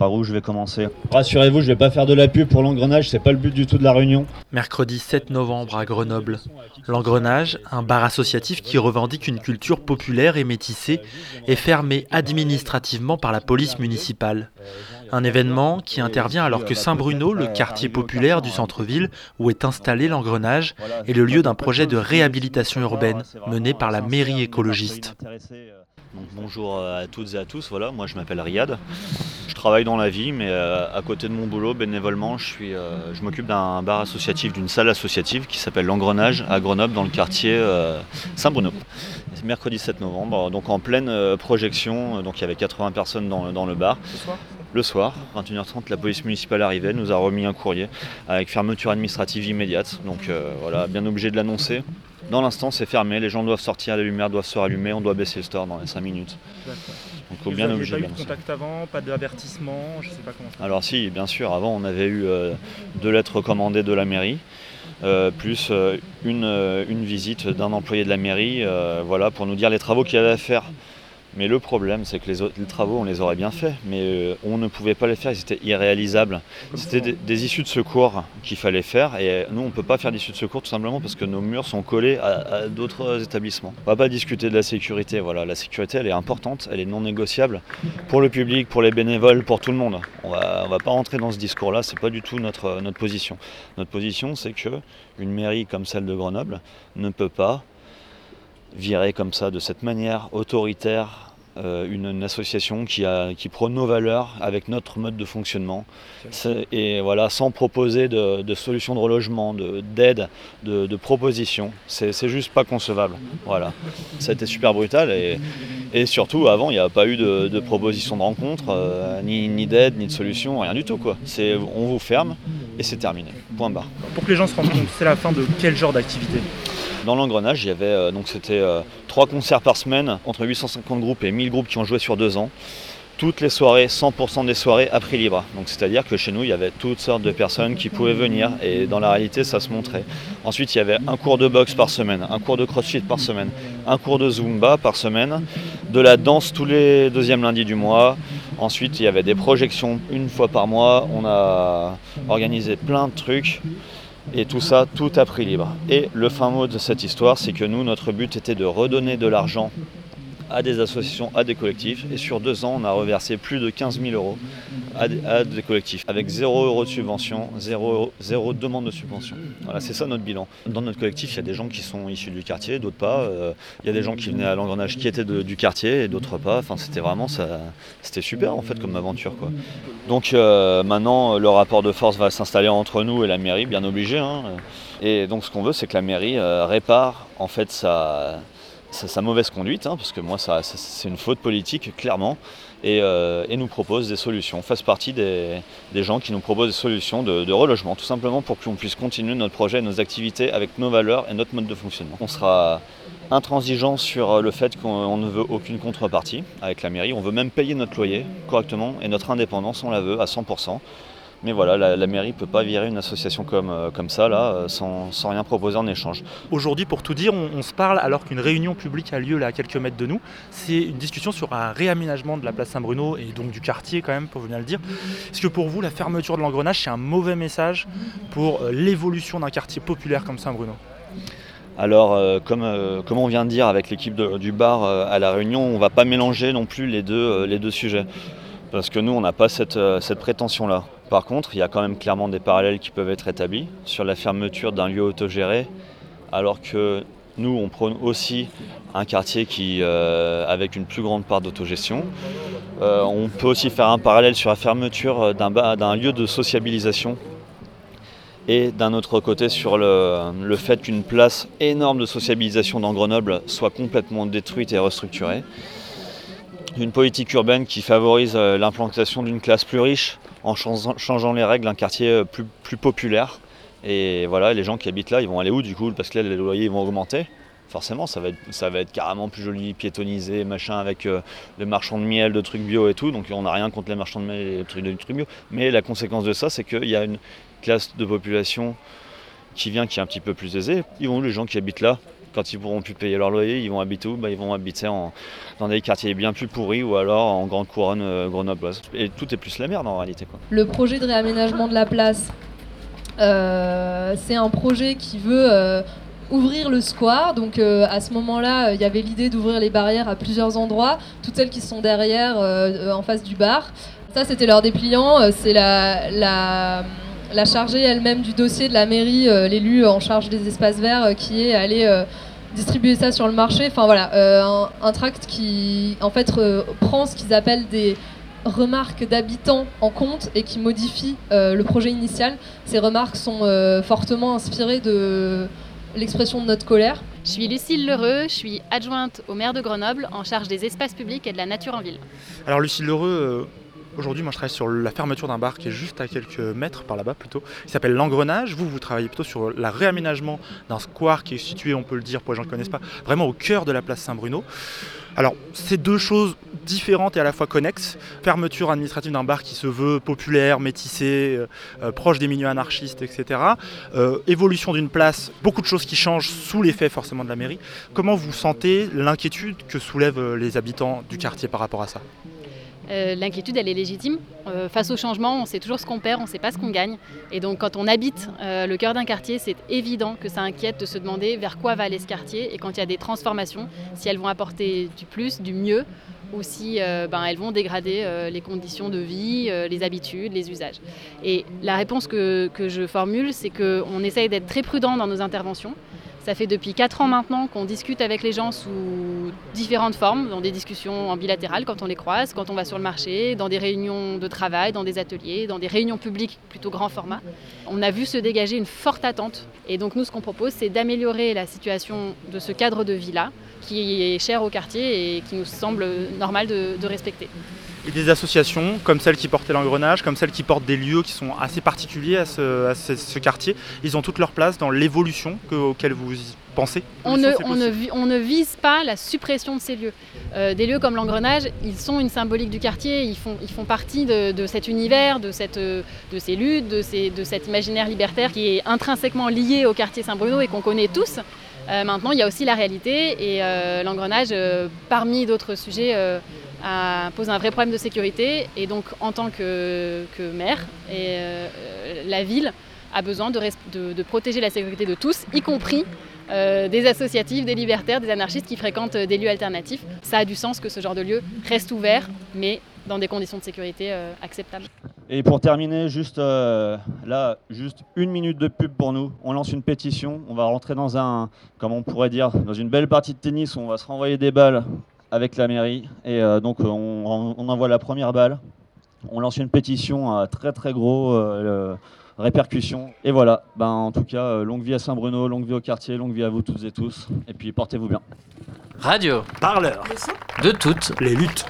Par où je vais commencer Rassurez-vous, je vais pas faire de la pub pour l'engrenage, c'est pas le but du tout de la réunion. Mercredi 7 novembre à Grenoble. L'engrenage, un bar associatif qui revendique une culture populaire et métissée, est fermé administrativement par la police municipale. Un événement qui intervient alors que Saint-Bruno, le quartier populaire du centre-ville où est installé l'engrenage, est le lieu d'un projet de réhabilitation urbaine mené par la mairie écologiste. bonjour à toutes et à tous, voilà, moi je m'appelle Riyad. Je travaille dans la vie, mais euh, à côté de mon boulot, bénévolement, je, suis, euh, je m'occupe d'un bar associatif, d'une salle associative qui s'appelle L'Engrenage à Grenoble, dans le quartier euh, Saint-Bruno. C'est mercredi 7 novembre, donc en pleine projection, donc il y avait 80 personnes dans, dans le bar. Le soir, 21h30, la police municipale arrivait, nous a remis un courrier avec fermeture administrative immédiate. Donc euh, voilà, bien obligé de l'annoncer. Dans l'instant, c'est fermé, les gens doivent sortir, les lumières doivent se rallumer, on doit baisser le store dans les 5 minutes. Donc bien obligé pas eu de contact avant, pas d'avertissement, je sais pas comment ça Alors si, bien sûr, avant on avait eu euh, deux lettres recommandées de la mairie. Euh, plus une, une, visite d'un employé de la mairie voilà, pour nous dire les travaux qu'il y avait à faire mais le problème, c'est que les, travaux, on les aurait bien faits, mais euh, on ne pouvait pas les faire, ils étaient irréalisables. C'était des, issues de secours qu'il fallait faire, et nous, on ne peut pas faire d'issues de secours tout simplement parce que nos murs sont collés à, d'autres établissements. On ne va pas discuter de la sécurité, voilà. La sécurité, elle est importante, elle est non négociable pour le public, pour les bénévoles, pour tout le monde. On va, va pas rentrer dans ce discours-là, c'est pas du tout notre, notre position. Notre position, c'est que une mairie comme celle de Grenoble ne peut pas virer comme ça, de cette manière autoritaire, euh, une, association qui, a, qui prône nos valeurs avec notre mode de fonctionnement. Et voilà, sans proposer de, de solutions de relogement, d'aide, de, de, propositions. C'est juste pas concevable. Voilà. Ça a été super brutal et, et surtout, avant, il n'y a pas eu de, de proposition de rencontre, euh, ni, ni d'aide, ni de solution, rien du tout. Quoi. On vous ferme et c'est terminé. Point barre. Pour que les gens se rendent compte, c'est la fin de quel genre d'activité dans l'engrenage, il y avait euh, donc c'était euh, trois concerts par semaine, entre 850 groupes et 1000 groupes qui ont joué sur deux ans. Toutes les soirées, 100% des soirées à prix libre. Donc c'est-à-dire que chez nous, il y avait toutes sortes de personnes qui pouvaient venir et dans la réalité, ça se montrait. Ensuite, il y avait un cours de boxe par semaine, un cours de crossfit par semaine, un cours de zumba par semaine, de la danse tous les deuxièmes lundis du mois. Ensuite, il y avait des projections une fois par mois. On a organisé plein de trucs. Et tout ça, tout à prix libre. Et le fin mot de cette histoire, c'est que nous, notre but était de redonner de l'argent à des associations, à des collectifs. Et sur deux ans, on a reversé plus de 15 000 euros à des, collectifs, avec 0 euros de subvention, 0, demande de subvention. Voilà, c'est ça notre bilan. Dans notre collectif, il y a des gens qui sont issus du quartier, d'autres pas. Euh, il y a des gens qui venaient à l'engrenage qui étaient du quartier et d'autres pas. Enfin, c'était vraiment ça, c'était super en fait comme aventure. Quoi. Donc euh, maintenant, le rapport de force va s'installer entre nous et la mairie, bien obligé. Hein. Et donc ce qu'on veut, c'est que la mairie euh, répare en fait sa sa, mauvaise conduite, hein, parce que moi c'est une faute politique clairement, euh, et, nous propose des solutions, fasse partie des, gens qui nous proposent des solutions de, relogement, tout simplement pour qu'on puisse continuer notre projet, nos activités avec nos valeurs et notre mode de fonctionnement. On sera intransigeant sur le fait qu'on ne veut aucune contrepartie avec la mairie, on veut même payer notre loyer correctement et notre indépendance on la veut à 100%. Mais voilà, la, mairie ne peut pas virer une association comme, euh, comme ça, là, euh, sans, sans, rien proposer en échange. Aujourd'hui, pour tout dire, on, se parle alors qu'une réunion publique a lieu là, à quelques mètres de nous. C'est une discussion sur un réaménagement de la place Saint-Bruno et donc du quartier, quand même, pour venir le dire. Est-ce que pour vous, la fermeture de l'engrenage, c'est un mauvais message pour euh, l'évolution d'un quartier populaire comme Saint-Bruno? Alors, comme, comme, on vient de dire avec l'équipe du bar à la réunion, on ne va pas mélanger non plus les deux, les deux sujets. Parce que nous, on n'a pas cette, cette prétention-là. Par contre, il y a quand même clairement des parallèles qui peuvent être établis sur la fermeture d'un lieu autogéré, alors que nous, on prône aussi un quartier qui, euh, avec une plus grande part d'autogestion. Euh, on peut aussi faire un parallèle sur la fermeture d'un lieu de sociabilisation et d'un autre côté sur le, fait qu'une place énorme de sociabilisation dans Grenoble soit complètement détruite et restructurée. Une politique urbaine qui favorise euh, l'implantation d'une classe plus riche en changeant les règles, un quartier euh, plus, populaire. Et voilà, les gens qui habitent là, ils vont aller où du coup Parce que là, les loyers vont augmenter? Forcément, ça va, être, carrément plus joli, piétonisé, machin, avec euh, les marchands de miel, de trucs bio et tout. Donc on n'a rien contre les marchands de miel et les trucs, de trucs bio. Mais la conséquence de ça, c'est qu'il y a une classe de population qui vient, qui est un petit peu plus aisée. Ils vont les gens qui habitent là quand ils pourront plus payer leur loyer, ils vont habiter où? Bah, Ils vont habiter dans des quartiers bien plus pourris ou alors en grande couronne euh, grenobloise. Et tout est plus la merde en réalité. Le projet de réaménagement de la place, euh, c'est un projet qui veut euh, ouvrir le square. Donc à ce moment-là, il y avait l'idée d'ouvrir les barrières à plusieurs endroits, toutes celles qui sont derrière, en face du bar. Ça, c'était leur dépliant. c'est la la chargée elle-même du dossier de la mairie, euh, l'élu en charge des espaces verts, euh, qui est allé euh, distribuer ça sur le marché. Enfin voilà, un, tract qui en fait prend ce qu'ils appellent des remarques d'habitants en compte et qui modifie le projet initial. Ces remarques sont fortement inspirées de l'expression de notre colère. Je suis Lucille Lheureux, je suis adjointe au maire de Grenoble en charge des espaces publics et de la nature en ville. Alors Lucille Lheureux, Aujourd'hui, moi, je travaille sur la fermeture d'un bar qui est juste à quelques mètres par là-bas plutôt. Il s'appelle l'engrenage. Vous, vous travaillez plutôt sur le réaménagement d'un square qui est situé, on peut le dire pour les gens qui ne connaissent pas, vraiment au cœur de la place Saint-Bruno. Alors, c'est deux choses différentes et à la fois connexes. Fermeture administrative d'un bar qui se veut populaire, métissé, euh, euh, proche des milieux anarchistes, etc. Euh, évolution d'une place, beaucoup de choses qui changent sous l'effet forcément de la mairie. Comment vous sentez l'inquiétude que soulèvent les habitants du quartier par rapport à ça? Euh, l'inquiétude, elle est légitime. Euh, face au changement, on sait toujours ce qu'on perd, on ne sait pas ce qu'on gagne. Et donc, quand on habite euh, le cœur d'un quartier, c'est évident que ça inquiète de se demander vers quoi va aller ce quartier et quand il y a des transformations, si elles vont apporter du plus, du mieux, ou si ben, elles vont dégrader les conditions de vie, les habitudes, les usages. Et la réponse que, que je formule, c'est qu'on essaye d'être très prudent dans nos interventions. Ça fait depuis 4 ans maintenant qu'on discute avec les gens sous différentes formes, dans des discussions en bilatéral quand on les croise, quand on va sur le marché, dans des réunions de travail, dans des ateliers, dans des réunions publiques plutôt grand format. On a vu se dégager une forte attente. Et donc nous, ce qu'on propose, c'est d'améliorer la situation de ce cadre de vie-là, qui est cher au quartier et qui nous semble normal de, respecter et des associations comme celles qui portaient l'engrenage, comme celles qui portent des lieux qui sont assez particuliers à ce, quartier, ils ont toute leur place dans l'évolution auquel vous pensez on ne, on, ne, on ne, vise pas la suppression de ces lieux. Euh, des lieux comme l'engrenage, ils sont une symbolique du quartier, ils font, ils font partie de, cet univers, de, cette, de ces luttes, de, ces, de cet imaginaire libertaire qui est intrinsèquement lié au quartier Saint-Bruno et qu'on connaît tous. Euh, maintenant, il y a aussi la réalité et euh, l'engrenage, parmi d'autres sujets, pose un vrai problème de sécurité et donc en tant que, maire, euh, la ville a besoin de, protéger la sécurité de tous, y compris euh, des associatifs, des libertaires, des anarchistes qui fréquentent des lieux alternatifs. Ça a du sens que ce genre de lieu reste ouvert, mais dans des conditions de sécurité euh, acceptables. Et pour terminer, juste là, juste une minute de pub pour nous. On lance une pétition. On va rentrer dans un, comment on pourrait dire, dans une belle partie de tennis où on va se renvoyer des balles avec la mairie. Et euh, donc on, envoie la première balle. On lance une pétition à très très gros euh, répercussions. Et voilà, ben, en tout cas, euh, longue vie à Saint-Bruno, longue vie au quartier, longue vie à vous toutes et tous. Et puis portez-vous bien. Radio. Parleur. De toutes les luttes.